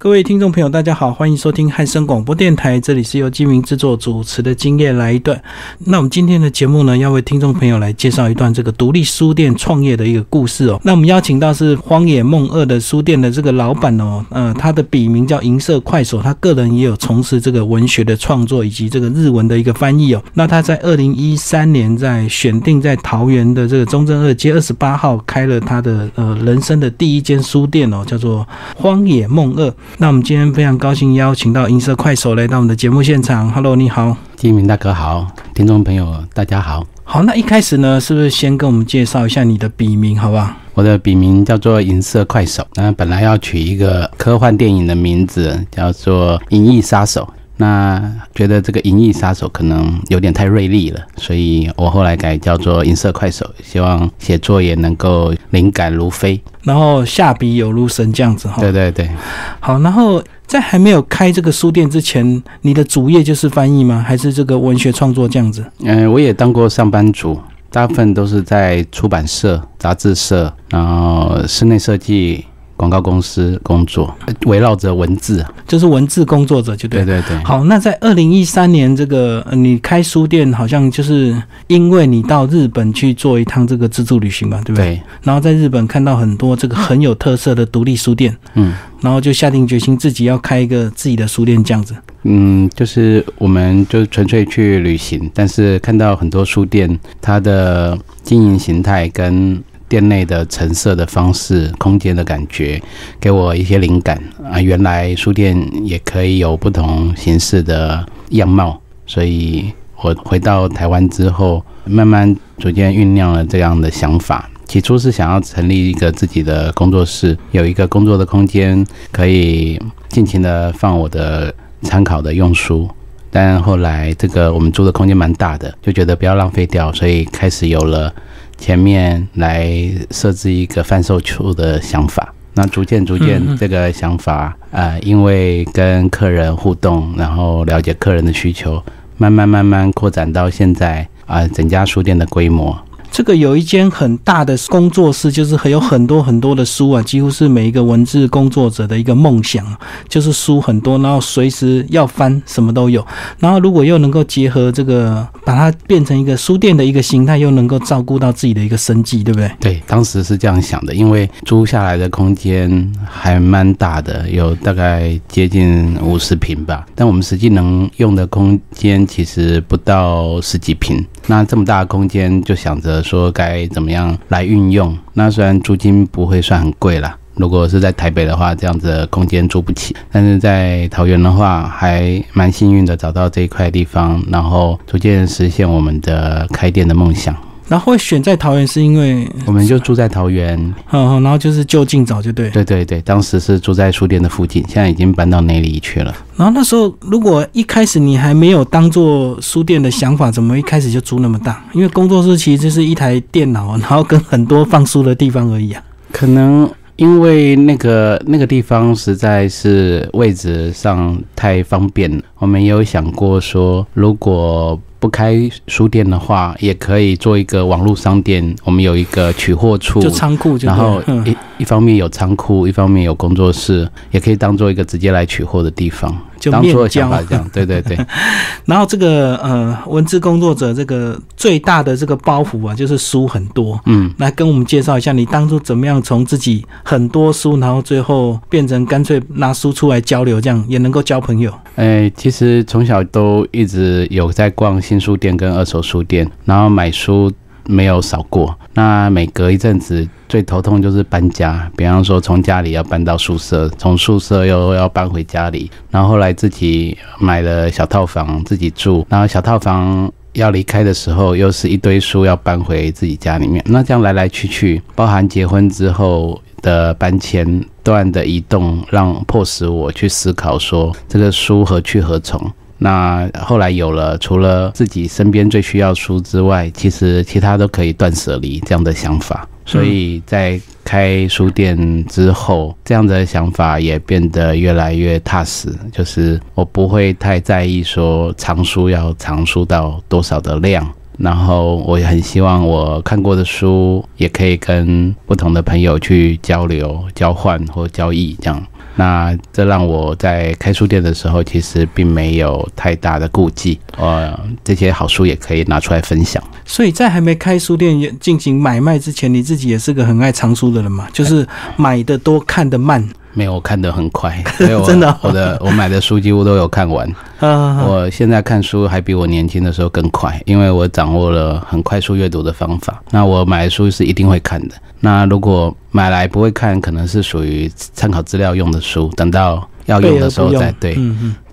各位听众朋友，大家好，欢迎收听汉声广播电台，这里是由金明制作主持的《今夜来一段》。那我们今天的节目呢，要为听众朋友来介绍一段这个独立书店创业的一个故事哦。那我们邀请到是荒野梦二的书店的这个老板哦，呃，他的笔名叫银色快手，他个人也有从事这个文学的创作以及这个日文的一个翻译哦。那他在二零一三年在选定在桃园的这个中正二街二十八号开了他的呃人生的第一间书店哦，叫做荒野梦二。那我们今天非常高兴邀请到银色快手来到我们的节目现场。Hello，你好，金明大哥好，听众朋友大家好。好，那一开始呢，是不是先跟我们介绍一下你的笔名，好不好？我的笔名叫做银色快手，那本来要取一个科幻电影的名字，叫做银翼杀手。那觉得这个银翼杀手可能有点太锐利了，所以我后来改叫做银色快手，希望写作也能够灵感如飞，然后下笔有如神这样子哈。对对对，好，然后在还没有开这个书店之前，你的主业就是翻译吗？还是这个文学创作这样子？嗯，我也当过上班族，大部分都是在出版社、杂志社，然后室内设计。广告公司工作，围绕着文字，就是文字工作者，就对。对对对。好，那在二零一三年，这个你开书店，好像就是因为你到日本去做一趟这个自助旅行吧，对不对？对。然后在日本看到很多这个很有特色的独立书店，嗯，然后就下定决心自己要开一个自己的书店，这样子。嗯，就是我们就纯粹去旅行，但是看到很多书店，它的经营形态跟。店内的陈设的方式、空间的感觉，给我一些灵感啊！原来书店也可以有不同形式的样貌，所以我回到台湾之后，慢慢逐渐酝酿了这样的想法。起初是想要成立一个自己的工作室，有一个工作的空间，可以尽情的放我的参考的用书。但后来这个我们租的空间蛮大的，就觉得不要浪费掉，所以开始有了。前面来设置一个贩售处的想法，那逐渐逐渐这个想法，呃，因为跟客人互动，然后了解客人的需求，慢慢慢慢扩展到现在啊，整家书店的规模。这个有一间很大的工作室，就是还有很多很多的书啊，几乎是每一个文字工作者的一个梦想，就是书很多，然后随时要翻，什么都有。然后如果又能够结合这个，把它变成一个书店的一个形态，又能够照顾到自己的一个生计，对不对？对，当时是这样想的，因为租下来的空间还蛮大的，有大概接近五十平吧，但我们实际能用的空间其实不到十几平。那这么大的空间，就想着说该怎么样来运用。那虽然租金不会算很贵啦，如果是在台北的话，这样子的空间租不起。但是在桃园的话，还蛮幸运的找到这一块地方，然后逐渐实现我们的开店的梦想。然后会选在桃园，是因为我们就住在桃园，嗯，然后就是就近找就对，对对对，当时是住在书店的附近，现在已经搬到内里去了。然后那时候，如果一开始你还没有当做书店的想法，怎么一开始就租那么大？因为工作室其实就是一台电脑，然后跟很多放书的地方而已啊。可能因为那个那个地方实在是位置上太方便，我们也有想过说，如果。不开书店的话，也可以做一个网络商店。我们有一个取货处，就仓库，然后一 一方面有仓库，一方面有工作室，也可以当做一个直接来取货的地方。就面交这样，对对对。然后这个呃，文字工作者这个最大的这个包袱啊，就是书很多。嗯，来跟我们介绍一下，你当初怎么样从自己很多书，然后最后变成干脆拿书出来交流，这样也能够交朋友。哎，其实从小都一直有在逛新书店跟二手书店，然后买书。没有少过，那每隔一阵子最头痛就是搬家，比方说从家里要搬到宿舍，从宿舍又要搬回家里，然后后来自己买了小套房自己住，然后小套房要离开的时候，又是一堆书要搬回自己家里面，那这样来来去去，包含结婚之后的搬迁段的移动，让迫使我去思考说这个书何去何从。那后来有了，除了自己身边最需要书之外，其实其他都可以断舍离这样的想法。所以在开书店之后，这样的想法也变得越来越踏实。就是我不会太在意说藏书要藏书到多少的量，然后我也很希望我看过的书也可以跟不同的朋友去交流、交换或交易这样。那这让我在开书店的时候，其实并没有太大的顾忌。呃，这些好书也可以拿出来分享。所以在还没开书店进行买卖之前，你自己也是个很爱藏书的人嘛？就是买的多，看的慢。没有，我看得很快，我真的，我的我买的书几乎都有看完。我现在看书还比我年轻的时候更快，因为我掌握了很快速阅读的方法。那我买的书是一定会看的。那如果买来不会看，可能是属于参考资料用的书，等到要用的时候再对，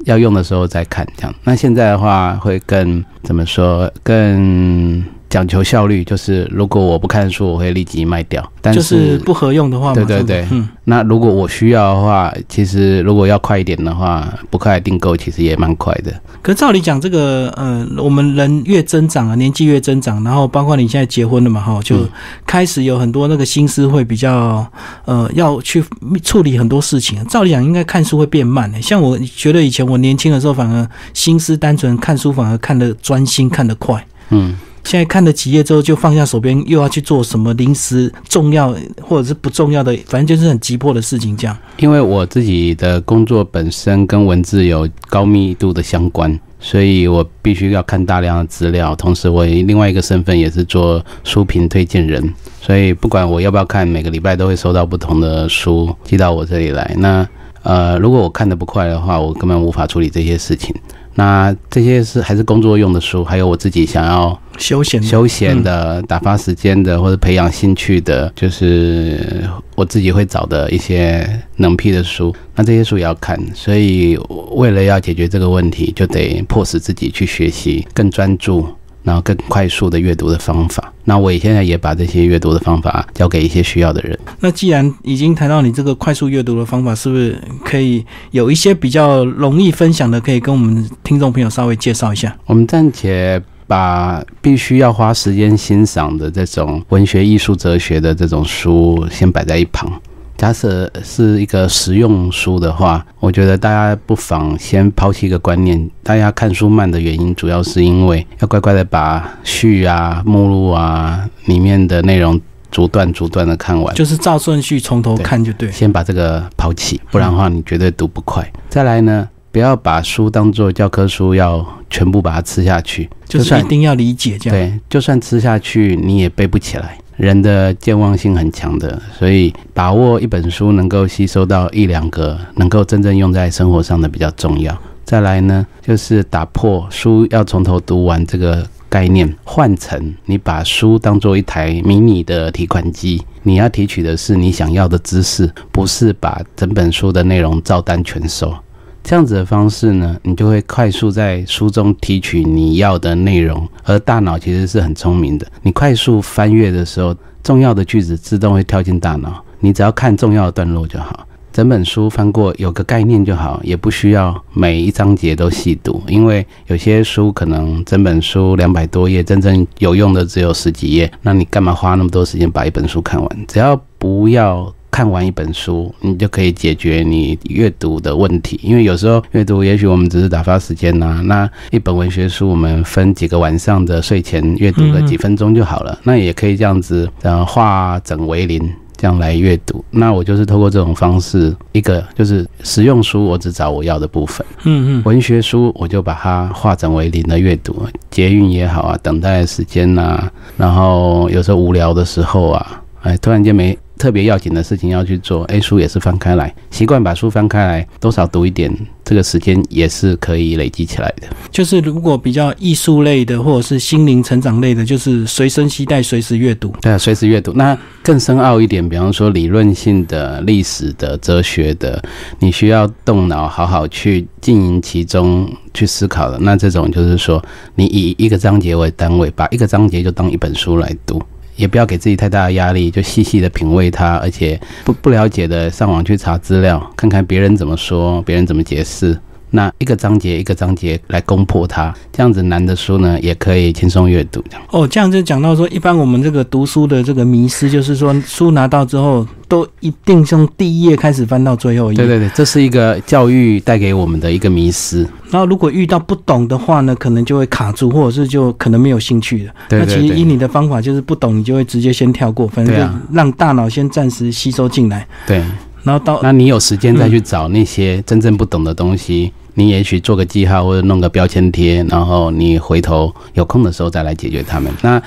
要用的时候再看这样。那现在的话会更怎么说？更讲求效率，就是如果我不看书，我会立即卖掉。但是不合用的话，对对对，嗯。那如果我需要的话，其实如果要快一点的话，不快订购其实也蛮快的。可照理讲，这个呃，我们人越增长啊，年纪越增长，然后包括你现在结婚了嘛，哈，就开始有很多那个心思会比较呃，要去处理很多事情。照理讲，应该看书会变慢的。像我觉得以前我年轻的时候，反而心思单纯，看书反而看得专心，看得快。嗯。现在看了几页之后，就放下手边，又要去做什么临时重要或者是不重要的，反正就是很急迫的事情。这样，因为我自己的工作本身跟文字有高密度的相关，所以我必须要看大量的资料。同时，我另外一个身份也是做书评推荐人，所以不管我要不要看，每个礼拜都会收到不同的书寄到我这里来。那呃，如果我看的不快的话，我根本无法处理这些事情。那这些是还是工作用的书，还有我自己想要休闲休闲的打发时间的，或者培养兴趣的，就是我自己会找的一些能批的书。那这些书也要看，所以为了要解决这个问题，就得迫使自己去学习更专注。然后更快速的阅读的方法，那我也现在也把这些阅读的方法教给一些需要的人。那既然已经谈到你这个快速阅读的方法，是不是可以有一些比较容易分享的，可以跟我们听众朋友稍微介绍一下？我们暂且把必须要花时间欣赏的这种文学、艺术、哲学的这种书先摆在一旁。假设是一个实用书的话，我觉得大家不妨先抛弃一个观念：大家看书慢的原因，主要是因为要乖乖的把序啊、目录啊里面的内容逐段逐段的看完，就是照顺序从头看就对。先把这个抛弃，不然的话你绝对读不快。再来呢，不要把书当做教科书，要全部把它吃下去，就是一定要理解这样。对，就算吃下去，你也背不起来。人的健忘性很强的，所以把握一本书能够吸收到一两个，能够真正用在生活上的比较重要。再来呢，就是打破书要从头读完这个概念，换成你把书当做一台迷你的提款机，你要提取的是你想要的知识，不是把整本书的内容照单全收。这样子的方式呢，你就会快速在书中提取你要的内容，而大脑其实是很聪明的。你快速翻阅的时候，重要的句子自动会跳进大脑，你只要看重要的段落就好。整本书翻过，有个概念就好，也不需要每一章节都细读，因为有些书可能整本书两百多页，真正有用的只有十几页，那你干嘛花那么多时间把一本书看完？只要不要。看完一本书，你就可以解决你阅读的问题。因为有时候阅读，也许我们只是打发时间呐。那一本文学书，我们分几个晚上的睡前阅读个几分钟就好了。那也可以这样子，呃，化整为零，这样来阅读。那我就是透过这种方式，一个就是实用书，我只找我要的部分。嗯嗯，文学书我就把它化整为零的阅读，捷运也好啊，等待时间呐，然后有时候无聊的时候啊，哎，突然间没。特别要紧的事情要去做，哎，书也是翻开来，习惯把书翻开来，多少读一点，这个时间也是可以累积起来的。就是如果比较艺术类的，或者是心灵成长类的，就是随身携带，随时阅读。对啊，随时阅读。那更深奥一点，比方说理论性的、历史的、哲学的，你需要动脑，好好去经营其中去思考的。那这种就是说，你以一个章节为单位，把一个章节就当一本书来读。也不要给自己太大的压力，就细细的品味它，而且不不了解的上网去查资料，看看别人怎么说，别人怎么解释。那一个章节一个章节来攻破它，这样子难的书呢，也可以轻松阅读。这样哦，这样就讲到说，一般我们这个读书的这个迷失，就是说书拿到之后，都一定从第一页开始翻到最后一页。对对对，这是一个教育带给我们的一个迷失。然后如果遇到不懂的话呢，可能就会卡住，或者是就可能没有兴趣了。那其实以你的方法，就是不懂你就会直接先跳过，反正让大脑先暂时吸收进来。对。然后到那你有时间再去找那些真正不懂的东西，你也许做个记号或者弄个标签贴，然后你回头有空的时候再来解决它们。那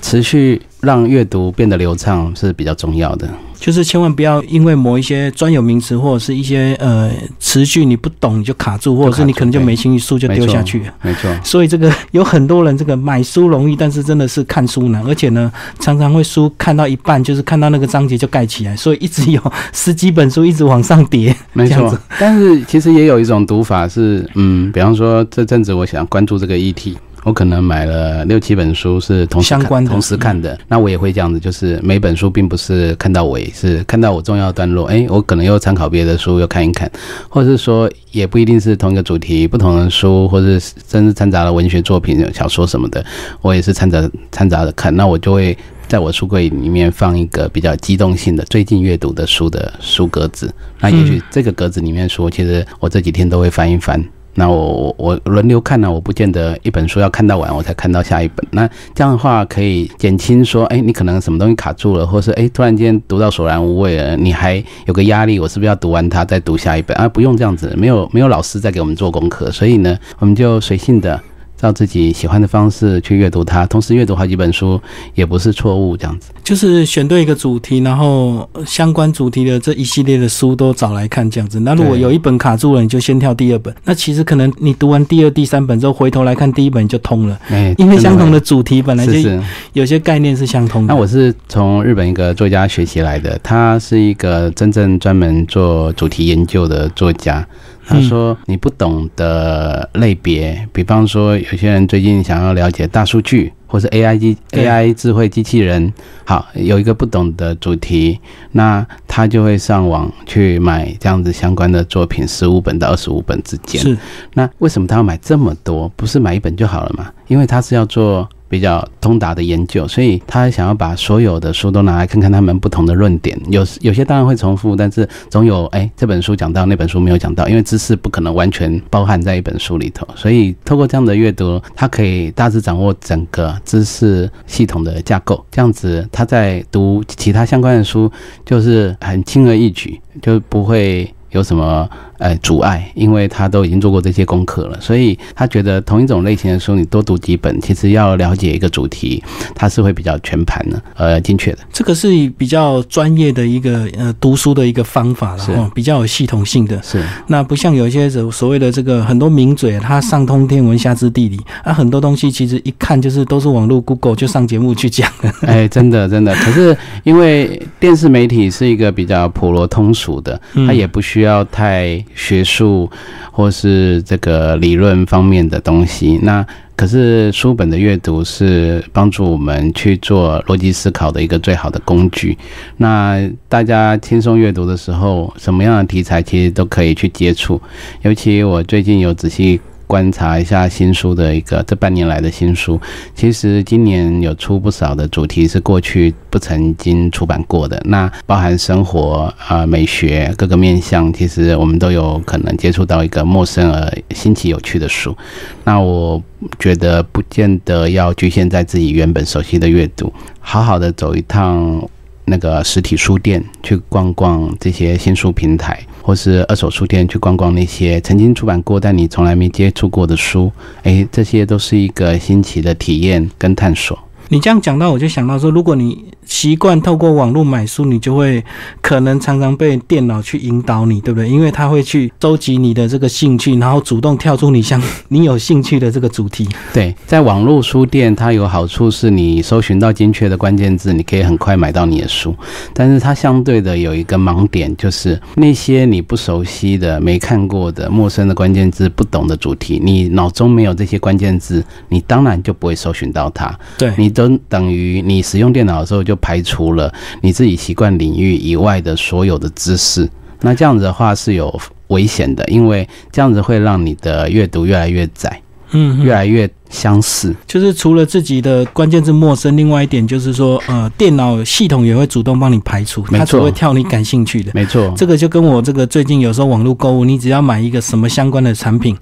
持续让阅读变得流畅是比较重要的。就是千万不要因为某一些专有名词或者是一些呃词句你不懂你就卡住，或者是你可能就没心一，书就丢下去。没错。所以这个有很多人这个买书容易，但是真的是看书难，而且呢常常会书看到一半，就是看到那个章节就盖起来，所以一直有十几本书一直往上叠。没错。但是其实也有一种读法是，嗯，比方说这阵子我想关注这个议题。我可能买了六七本书是同时看同时看的，那我也会这样子，就是每本书并不是看到尾，是看到我重要段落，哎，我可能又参考别的书又看一看，或者是说也不一定是同一个主题，不同的书，或者甚至掺杂了文学作品、小说什么的，我也是掺杂掺杂的看，那我就会在我书柜里面放一个比较机动性的最近阅读的书的书格子，那也许这个格子里面书，其实我这几天都会翻一翻。那我我我轮流看呢，我不见得一本书要看到完我才看到下一本。那这样的话可以减轻说，哎，你可能什么东西卡住了，或是哎突然间读到索然无味了，你还有个压力，我是不是要读完它再读下一本啊？不用这样子，没有没有老师在给我们做功课，所以呢，我们就随性的。照自己喜欢的方式去阅读它，同时阅读好几本书也不是错误。这样子就是选对一个主题，然后相关主题的这一系列的书都找来看，这样子。那如果有一本卡住了，你就先跳第二本。那其实可能你读完第二、第三本之后，回头来看第一本就通了。哎，因为相同的主题本来就是有些概念是相通的。那我是从日本一个作家学习来的，他是一个真正专门做主题研究的作家。他说：“你不懂的类别，比方说，有些人最近想要了解大数据，或是 AI 机 AI 智慧机器人，好，有一个不懂的主题，那他就会上网去买这样子相关的作品，十五本到二十五本之间。是，那为什么他要买这么多？不是买一本就好了嘛？因为他是要做。”比较通达的研究，所以他想要把所有的书都拿来看看他们不同的论点。有有些当然会重复，但是总有哎这本书讲到那本书没有讲到，因为知识不可能完全包含在一本书里头。所以透过这样的阅读，他可以大致掌握整个知识系统的架构。这样子他在读其他相关的书，就是很轻而易举，就不会有什么。呃，阻碍，因为他都已经做过这些功课了，所以他觉得同一种类型的书，你多读几本，其实要了解一个主题，它是会比较全盘的，呃，精确的。这个是比较专业的一个呃读书的一个方法了，哦，比较有系统性的。是，那不像有一些所所谓的这个很多名嘴，他上通天文下知地理，啊，很多东西其实一看就是都是网络 Google 就上节目去讲的。哎，真的真的。可是因为电视媒体是一个比较普罗通俗的，它也不需要太。学术或是这个理论方面的东西，那可是书本的阅读是帮助我们去做逻辑思考的一个最好的工具。那大家轻松阅读的时候，什么样的题材其实都可以去接触。尤其我最近有仔细。观察一下新书的一个这半年来的新书，其实今年有出不少的主题是过去不曾经出版过的，那包含生活啊、美学各个面向，其实我们都有可能接触到一个陌生而新奇有趣的书。那我觉得不见得要局限在自己原本熟悉的阅读，好好的走一趟那个实体书店，去逛逛这些新书平台。或是二手书店去逛逛那些曾经出版过但你从来没接触过的书，哎，这些都是一个新奇的体验跟探索。你这样讲到，我就想到说，如果你。习惯透过网络买书，你就会可能常常被电脑去引导你，对不对？因为它会去收集你的这个兴趣，然后主动跳出你想你有兴趣的这个主题。对，在网络书店，它有好处是你搜寻到精确的关键字，你可以很快买到你的书。但是它相对的有一个盲点，就是那些你不熟悉的、没看过的、陌生的关键字、不懂的主题，你脑中没有这些关键字，你当然就不会搜寻到它。对你都等于你使用电脑的时候就。排除了你自己习惯领域以外的所有的知识，那这样子的话是有危险的，因为这样子会让你的阅读越来越窄。嗯，嗯越来越相似。就是除了自己的关键字陌生，另外一点就是说，呃，电脑系统也会主动帮你排除，它只会跳你感兴趣的。没错，这个就跟我这个最近有时候网络购物，你只要买一个什么相关的产品，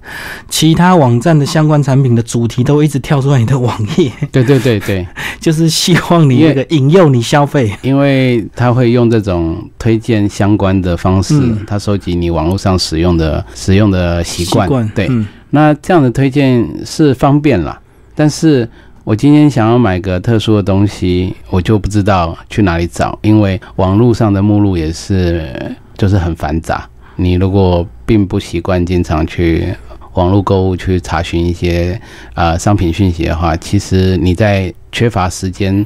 其他网站的相关产品的主题都会一直跳出来你的网页，对对对对，就是希望你那个引诱你消费。因为他会用这种推荐相关的方式，嗯他收集你网络上使用的使用的习惯。对，嗯那这样的推荐是方便啦，但是我今天想要买个特殊的东西，我就不知道去哪里找，因为网络上的目录也是就是很繁杂。你如果并不习惯经常去网络购物去查询一些呃商品讯息的话，其实你在缺乏时间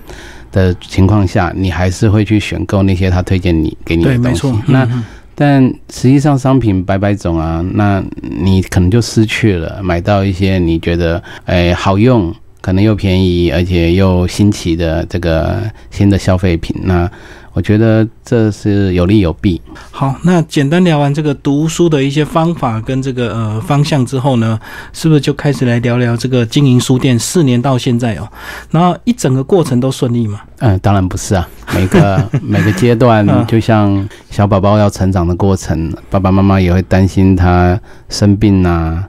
的情况下，你还是会去选购那些他推荐你给你的，东西。没错。那但实际上商品百百种啊，那你可能就失去了买到一些你觉得诶、好用，可能又便宜，而且又新奇的这个新的消费品。那我觉得这是有利有弊。好，那简单聊完这个读书的一些方法跟这个呃方向之后呢，是不是就开始来聊聊这个经营书店四年到现在哦？然后一整个过程都顺利吗？嗯、当然不是啊，每个 每个阶段嗯，就像小宝宝要成长的过程，爸爸妈妈也会担心他生病啊。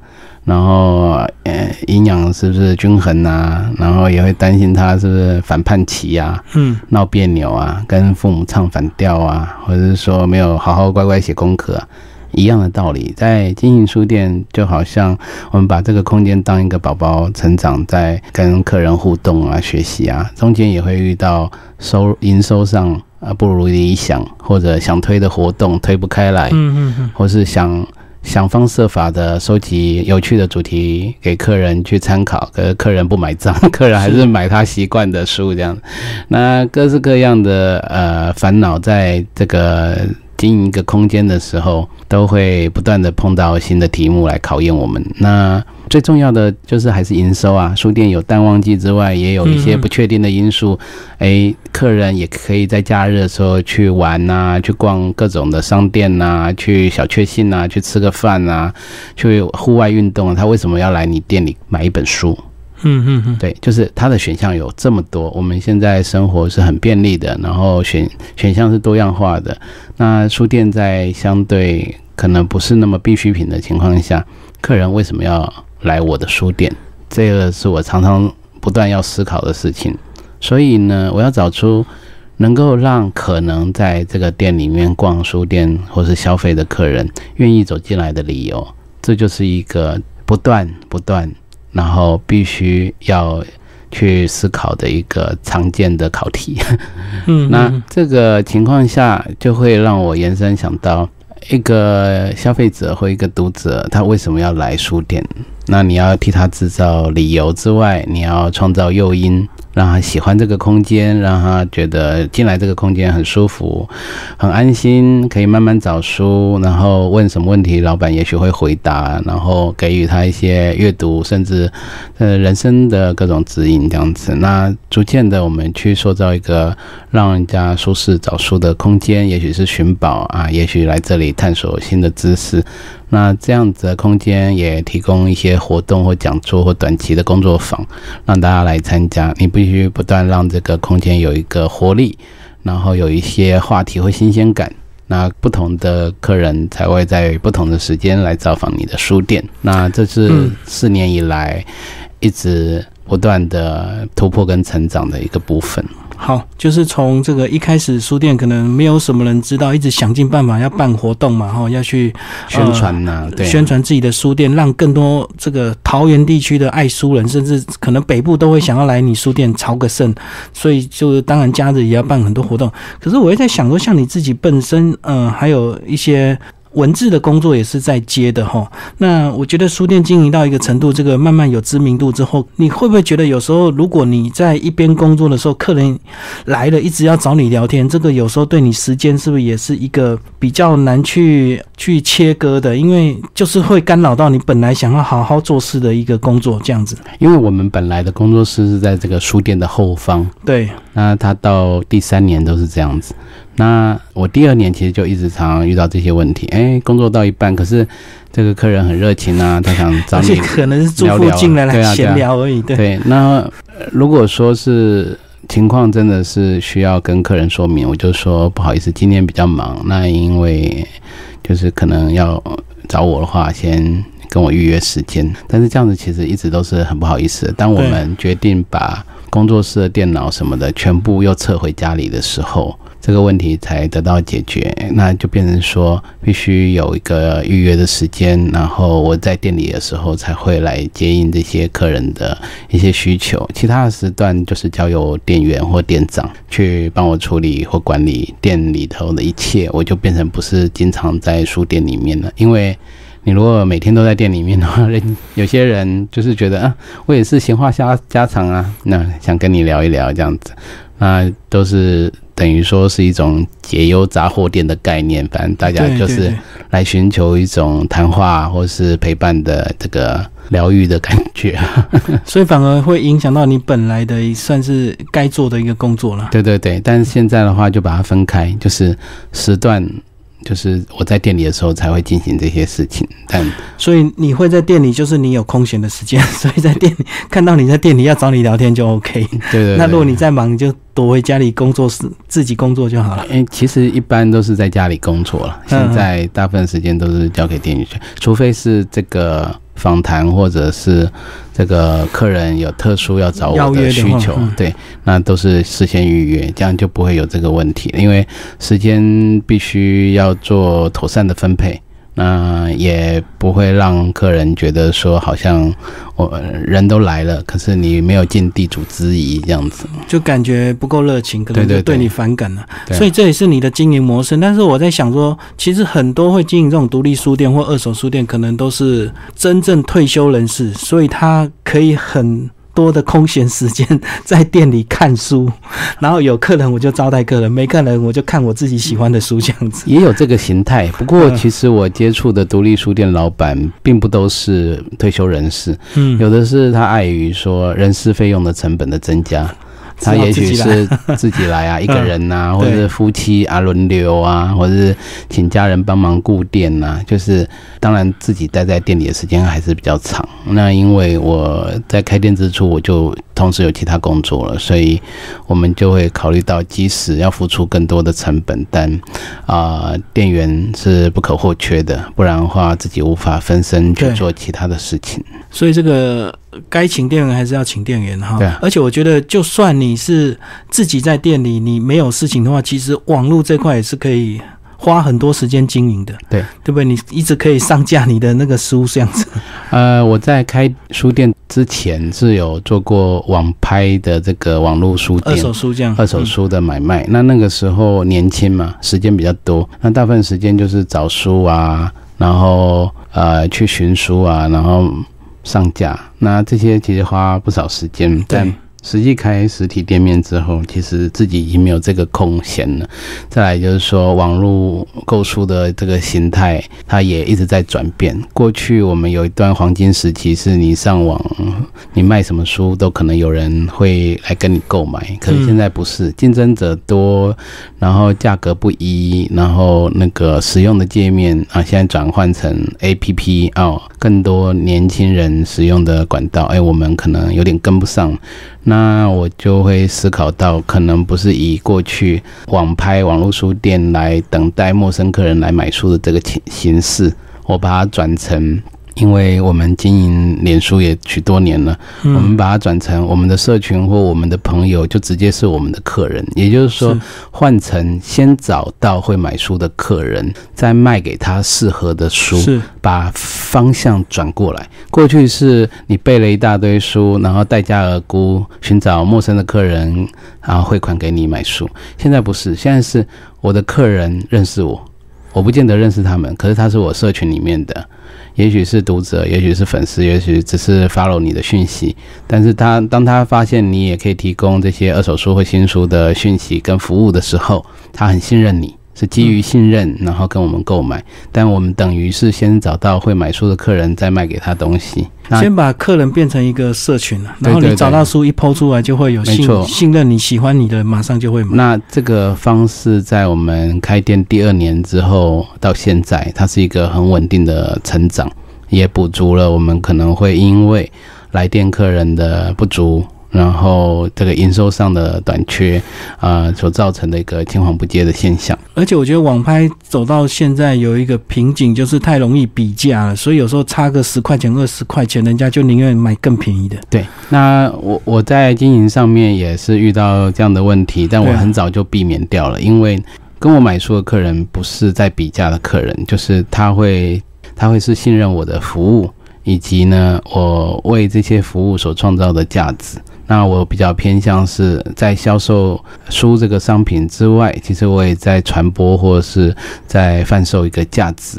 然后，呃，营养是不是均衡啊？然后也会担心他是不是反叛期啊、嗯。闹别扭啊，跟父母唱反调啊，或者是说没有好好乖乖写功课啊，一样的道理。在经营书店，就好像我们把这个空间当一个宝宝成长，在跟客人互动啊、学习啊，中间也会遇到收营收上啊不如理想，或者想推的活动推不开来，嗯嗯嗯，或是想想方设法的收集有趣的主题给客人去参考，可是客人不买账，客人还是买他习惯的书这样。那各式各样的呃烦恼，在这个经营一个空间的时候，都会不断的碰到新的题目来考验我们。那最重要的就是还是营收啊，书店有淡旺季之外，也有一些嗯不确定的因素。诶，客人也可以在假日的时候去玩呐、去逛各种的商店呐、去小确幸呐、去吃个饭呐、去户外运动。他为什么要来你店里买一本书？嗯嗯嗯，对，就是它的选项有这么多。我们现在生活是很便利的，然后选选项是多样化的。那书店在相对可能不是那么必需品的情况下，客人为什么要来我的书店？这个是我常常不断要思考的事情。所以呢，我要找出能够让可能在这个店里面逛书店或是消费的客人愿意走进来的理由。这就是一个不断不断，然后必须要去思考的一个常见的考题。嗯，那嗯这个情况下，就会让我延伸想到，一个消费者或一个读者，他为什么要来书店？那你要替他制造理由之外，你要创造诱因，让他喜欢这个空间，让他觉得进来这个空间很舒服、很安心，可以慢慢找书，然后问什么问题，老板也许会回答，然后给予他一些阅读，甚至呃人生的各种指引，这样子。那逐渐的，我们去塑造一个让人家舒适找书的空间，也许是寻宝啊，也许来这里探索新的知识。那这样子的空间也提供一些活动或讲座或短期的工作坊，让大家来参加。你必须不断让这个空间有一个活力，然后有一些话题或新鲜感。那不同的客人才会在不同的时间来造访你的书店。那这是嗯四年以来一直不断的突破跟成长的一个部分。好，就是从这个一开始书店可能没有什么人知道，一直想尽办法要办活动嘛，哈，要去宣传呐、对啊、宣传自己的书店，让更多这个桃园地区的爱书人，甚至可能北部都会想要来你书店朝个圣，所以就当然假日也要办很多活动。可是我也在想说，像你自己本身，嗯、还有一些。文字的工作也是在接的哈。那我觉得书店经营到一个程度，这个慢慢有知名度之后，你会不会觉得有时候，如果你在一边工作的时候，客人来了一直要找你聊天，这个有时候对你时间是不是也是一个比较难去去切割的？因为就是会干扰到你本来想要好好做事的一个工作，这样子。因为我们本来的工作室是在这个书店的后方，对，那他到第三年都是这样子。那我第二年其实就一直常常遇到这些问题，哎，工作到一半，可是这个客人很热情啊，他想找你 可能是住附近来来闲聊而已。对，那如果说是情况真的是需要跟客人说明，我就说不好意思，今天比较忙，那因为就是可能要找我的话，先跟我预约时间。但是这样子其实一直都是很不好意思。当我们决定把工作室的电脑什么的全部又撤回家里的时候。这个问题才得到解决，那就变成说必须有一个预约的时间，然后我在店里的时候才会来接应这些客人的一些需求，其他的时段就是交由店员或店长去帮我处理或管理店里头的一切，我就变成不是经常在书店里面了。因为你如果每天都在店里面的话，人有些人就是觉得啊，我也是闲话家家常啊，那想跟你聊一聊这样子，那都是。等于说是一种解忧杂货店的概念，反正大家就是来寻求一种谈话或是陪伴的这个疗愈的感觉，所以反而会影响到你本来的算是该做的一个工作了。对对对，但是现在的话就把它分开，就是时段。就是我在店里的时候才会进行这些事情，但所以你会在店里，就是你有空闲的时间，所以在店里看到你在店里要找你聊天就 OK。对对。那如果你在忙，你就躲回家里工作室自己工作就好了。哎，其实一般都是在家里工作了，现在大部分时间都是交给店里去，除非是这个。访谈或者是这个客人有特殊要找我的需求，对，那都是事先预约，这样就不会有这个问题，因为时间必须要做妥善的分配。那也不会让客人觉得说好像我人都来了，可是你没有尽地主之谊这样子，就感觉不够热情，可能就对你反感了。所以这也是你的经营模式。但是我在想说，其实很多会经营这种独立书店或二手书店，可能都是真正退休人士，所以他可以很。多的空闲时间 在店里看书，然后有客人我就招待客人，没客人我就看我自己喜欢的书，这样子也有这个形态。不过其实我接触的独立书店老板并不都是退休人士，嗯，有的是他碍于说人事费用的成本的增加。他也许是自己来啊，一个人呐，或者是夫妻啊轮流啊，或者是请家人帮忙顾店呐。就是当然自己待在店里的时间还是比较长。那因为我在开店之初我就同时有其他工作了，所以我们就会考虑到，即使要付出更多的成本，但啊店员是不可或缺的，不然的话自己无法分身去做其他的事情。所以这个。该请店员还是要请店员哈，对。而且我觉得，就算你是自己在店里，你没有事情的话，其实网络这块也是可以花很多时间经营的，对，对不对？你一直可以上架你的那个书这样子。呃，我在开书店之前是有做过网拍的这个网络书店，二手书这样，二手书的买卖。那那个时候年轻嘛，时间比较多，那大部分时间就是找书啊，然后呃去寻书啊，然后。上架，那这些其实花不少时间，但。实际开实体店面之后，其实自己已经没有这个空闲了。再来就是说，网络购书的这个形态，它也一直在转变。过去我们有一段黄金时期，是你上网，你卖什么书都可能有人会来跟你购买。可是现在不是，竞争者多，然后价格不一，然后那个使用的界面啊，现在转换成 A P P 哦，更多年轻人使用的管道，哎，我们可能有点跟不上。那我就会思考到，可能不是以过去网拍网络书店来等待陌生客人来买书的这个形形式，我把它转成。因为我们经营脸书也许多年了，我们把它转成我们的社群或我们的朋友，就直接是我们的客人。也就是说，换成先找到会买书的客人，再卖给他适合的书，把方向转过来。过去是你背了一大堆书，然后待价而沽，寻找陌生的客人，然后汇款给你买书。现在不是，现在是我的客人认识我，我不见得认识他们，可是他是我社群里面的。也许是读者，也许是粉丝，也许只是 follow 你的讯息。但是他当他发现你也可以提供这些二手书或新书的讯息跟服务的时候，他很信任你，是基于信任，然后跟我们购买。但我们等于是先找到会买书的客人，再卖给他东西。先把客人变成一个社群了，然后你找到书一抛出来，就会有信信任你喜欢你的，马上就会买。那这个方式在我们开店第二年之后到现在，它是一个很稳定的成长，也补足了我们可能会因为来电客人的不足，然后这个营收上的短缺，啊，所造成的一个青黄不接的现象。而且我觉得网拍走到现在有一个瓶颈，就是太容易比价了，所以有时候差个十块钱、二十块钱，人家就宁愿买更便宜的。对，那我我在经营上面也是遇到这样的问题，但我很早就避免掉了，因为跟我买书的客人不是在比价的客人，就是他会他会是信任我的服务，以及呢我为这些服务所创造的价值。那我比较偏向是在销售书这个商品之外，其实我也在传播或者是在贩售一个价值。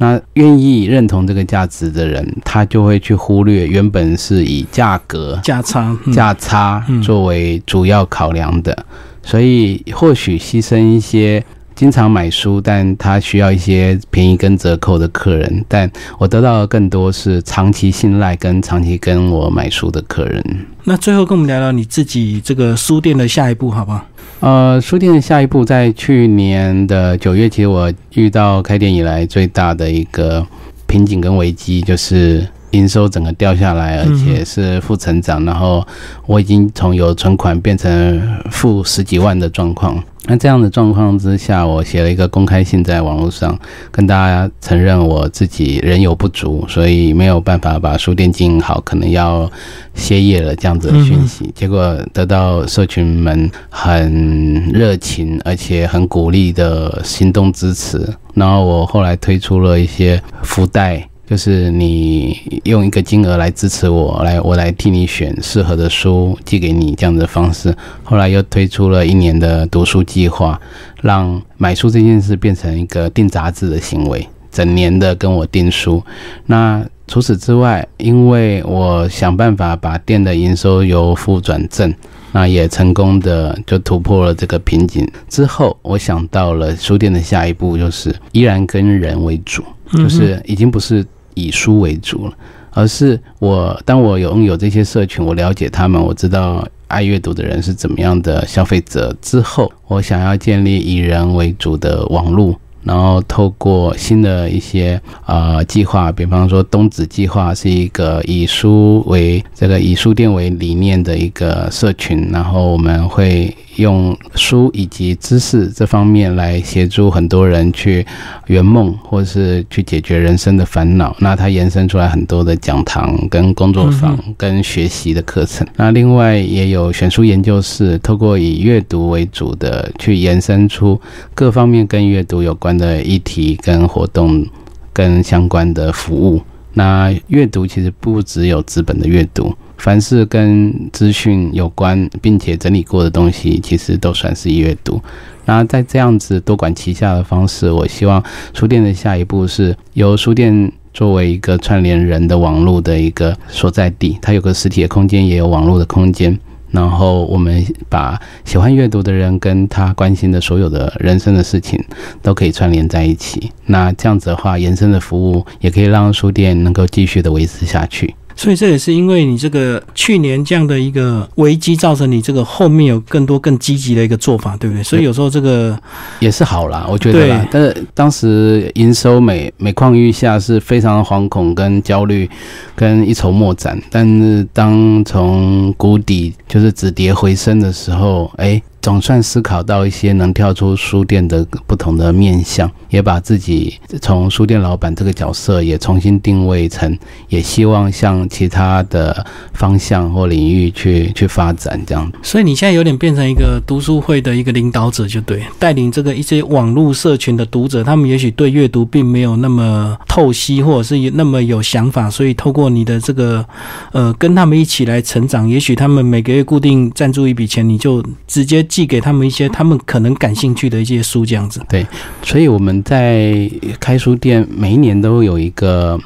那愿意认同这个价值的人，他就会去忽略原本是以价格、价差，嗯、价差嗯。作为主要考量的，所以或许牺牲一些经常买书，但他需要一些便宜跟折扣的客人，但我得到的更多是长期信赖跟长期跟我买书的客人。那最后跟我们聊聊你自己这个书店的下一步，好不好？呃，书店的下一步，在去年的九月，其实我遇到开店以来最大的一个瓶颈跟危机，就是营收整个掉下来，而且是负成长，然后我已经从有存款变成负十几万的状况。那这样的状况之下，我写了一个公开信在网络上，跟大家承认我自己人有不足，所以没有办法把书店经营好，可能要歇业了这样子的讯息。结果得到社群们很热情而且很鼓励的行动支持，然后我后来推出了一些福袋。就是你用一个金额来支持我，来我来替你选适合的书寄给你这样的方式。后来又推出了一年的读书计划，让买书这件事变成一个订杂志的行为，整年的跟我订书。那除此之外，因为我想办法把店的营收由负转正，那也成功的就突破了这个瓶颈。之后，我想到了书店的下一步就是依然跟人为主，就是已经不是以书为主了，而是我当我拥有这些社群，我了解他们，我知道爱阅读的人是怎么样的消费者之后，我想要建立以人为主的网络。然后透过新的一些呃计划，比方说东子计划是一个以书为这个以书店为理念的一个社群，然后我们会用书以及知识这方面来协助很多人去圆梦，或是去解决人生的烦恼。那它延伸出来很多的讲堂、跟工作坊、跟学习的课程。那另外也有选书研究室，透过以阅读为主的去延伸出各方面跟阅读有关的议题跟活动跟相关的服务。那阅读其实不只有纸本的阅读，凡是跟资讯有关并且整理过的东西，其实都算是阅读。那在这样子多管齐下的方式，我希望书店的下一步是由书店作为一个串联人的网络的一个所在地，它有个实体的空间，也有网络的空间。然后我们把喜欢阅读的人跟他关心的所有的人生的事情都可以串联在一起。那这样子的话，延伸的服务也可以让书店能够继续的维持下去。所以这也是因为你这个去年这样的一个危机，造成你这个后面有更多更积极的一个做法，对不对？所以有时候这个也是好啦，我觉得啦对。但是当时营收每每况愈下，是非常惶恐、跟焦虑、跟一筹莫展。但是当从谷底就是止跌回升的时候，哎，总算思考到一些能跳出书店的不同的面向，也把自己从书店老板这个角色也重新定位成，也希望向其他的方向或领域去去发展这样。所以你现在有点变成一个读书会的一个领导者，就对，带领这个一些网络社群的读者，他们也许对阅读并没有那么透析，或者是那么有想法，所以透过你的这个呃，跟他们一起来成长，也许他们每个月固定赞助一笔钱，你就直接寄给他们一些他们可能感兴趣的一些书，这样子。对所以我们在开书店每一年都有一个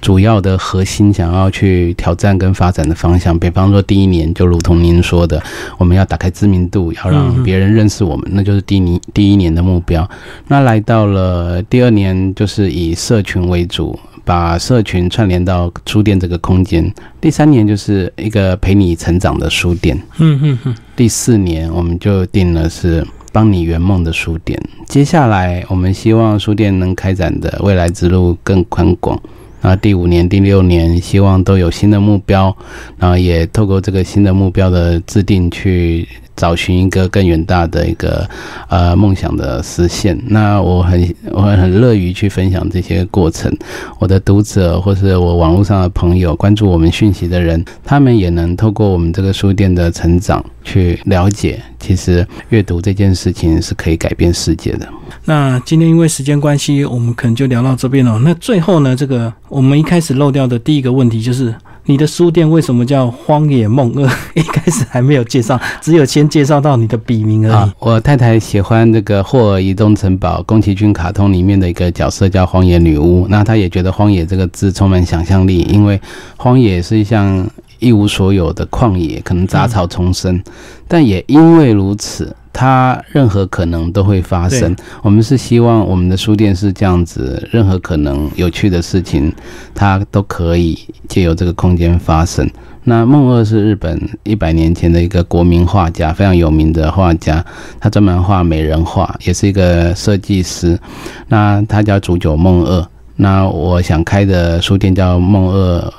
主要的核心想要去挑战跟发展的方向。比方说，第一年就如同您说的，我们要打开知名度，要让别人认识我们，那就是第一第一年的目标。那来到了第二年，就是以社群为主。把社群串联到书店这个空间。第三年就是一个陪你成长的书店。嗯嗯嗯。第四年我们就定了是帮你圆梦的书店。接下来我们希望书店能开展的未来之路更宽广。然后第五年、第六年希望都有新的目标，然后也透过这个新的目标的制定去。找寻一个更远大的一个呃梦想的实现，那我很我很乐于去分享这些过程。我的读者或是我网络上的朋友，关注我们讯息的人，他们也能透过我们这个书店的成长，去了解，其实阅读这件事情是可以改变世界的。那今天因为时间关系，我们可能就聊到这边了。那最后呢，这个我们一开始漏掉的第一个问题就是。你的书店为什么叫荒野梦二？一开始还没有介绍，只有先介绍到你的笔名而已。我太太喜欢这个霍尔移动城堡宫崎骏卡通里面的一个角色叫荒野女巫，那她也觉得荒野这个字充满想象力，因为荒野是像一无所有的旷野，可能杂草丛生，但也因为如此。它任何可能都会发生。我们是希望我们的书店是这样子，任何可能有趣的事情，它都可以借由这个空间发生。那梦二是日本一百年前的一个国民画家，非常有名的画家，他专门画美人画，也是一个设计师。那他叫竹久梦二。那我想开的书店叫梦二。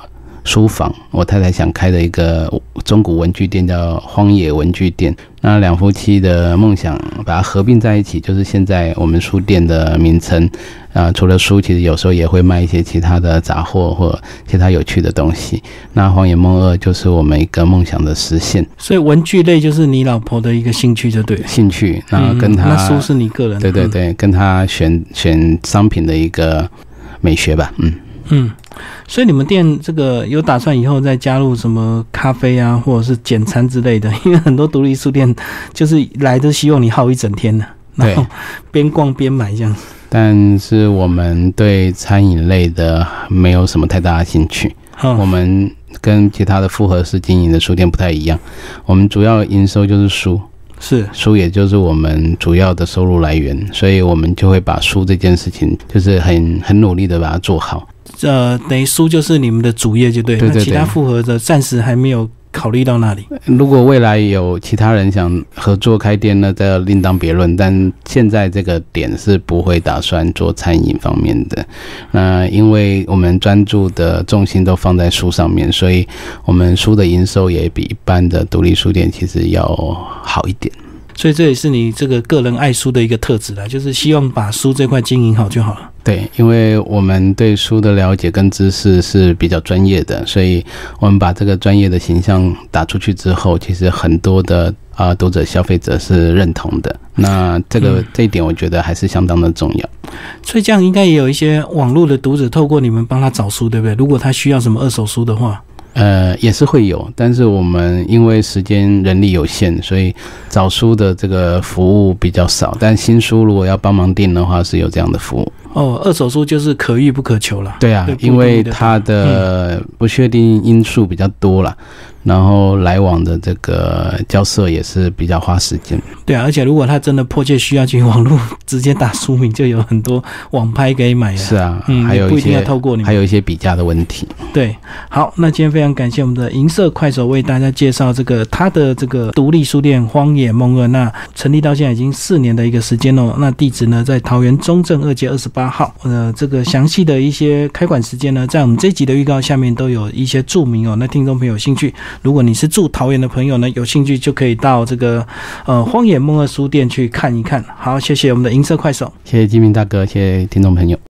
书房，我太太想开的一个中古文具店叫荒野文具店。那两夫妻的梦想把它合并在一起，就是现在我们书店的名称。啊，除了书，其实有时候也会卖一些其他的杂货或其他有趣的东西。那荒野梦二就是我们一个梦想的实现。所以文具类就是你老婆的一个兴趣，就对。兴趣，然后跟他那书是你个人。对对对，跟他选选商品的一个美学吧。嗯嗯。所以你们店这个有打算以后再加入什么咖啡啊，或者是简餐之类的？因为很多独立书店就是来都希望你耗一整天呢，然后边逛边买这样。但是我们对餐饮类的没有什么太大的兴趣。我们跟其他的复合式经营的书店不太一样，我们主要营收就是书，是书也就是我们主要的收入来源，所以我们就会把书这件事情就是很很努力的把它做好。呃，等于书就是你们的主业，就对。对对对。其他复合的暂时还没有考虑到那里。如果未来有其他人想合作开店，那再另当别论。但现在这个点是不会打算做餐饮方面的。那因为我们专注的重心都放在书上面，所以我们书的营收也比一般的独立书店其实要好一点。所以这也是你这个个人爱书的一个特质啦，就是希望把书这块经营好就好了。对，因为我们对书的了解跟知识是比较专业的，所以我们把这个专业的形象打出去之后，其实很多的啊读者、消费者是认同的。那这个这一点，我觉得还是相当的重要。所以这样应该也有一些网络的读者透过你们帮他找书，对不对？如果他需要什么二手书的话。呃，也是会有，但是我们因为时间人力有限，所以找书的这个服务比较少。但新书如果要帮忙订的话，是有这样的服务。哦，二手书就是可遇不可求了。对啊，因为它的不确定因素比较多了。然后来往的这个交涉也是比较花时间。对啊，而且如果他真的迫切需要去网络直接打书名，就有很多网拍可以买是啊，嗯，还有一些透过你，还有一些比价的问题。对，好，那今天非常感谢我们的银色快手为大家介绍这个他的这个独立书店荒野梦二。那成立到现在已经四年的一个时间哦。那地址呢在桃园中正二街二十八号。呃，这个详细的一些开馆时间呢，在我们这集的预告下面都有一些注明哦。那听众朋友有兴趣。如果你是住桃园的朋友呢，有兴趣就可以到这个呃荒野梦二书店去看一看。好，谢谢我们的银色快手，谢谢金明大哥，谢谢听众朋友。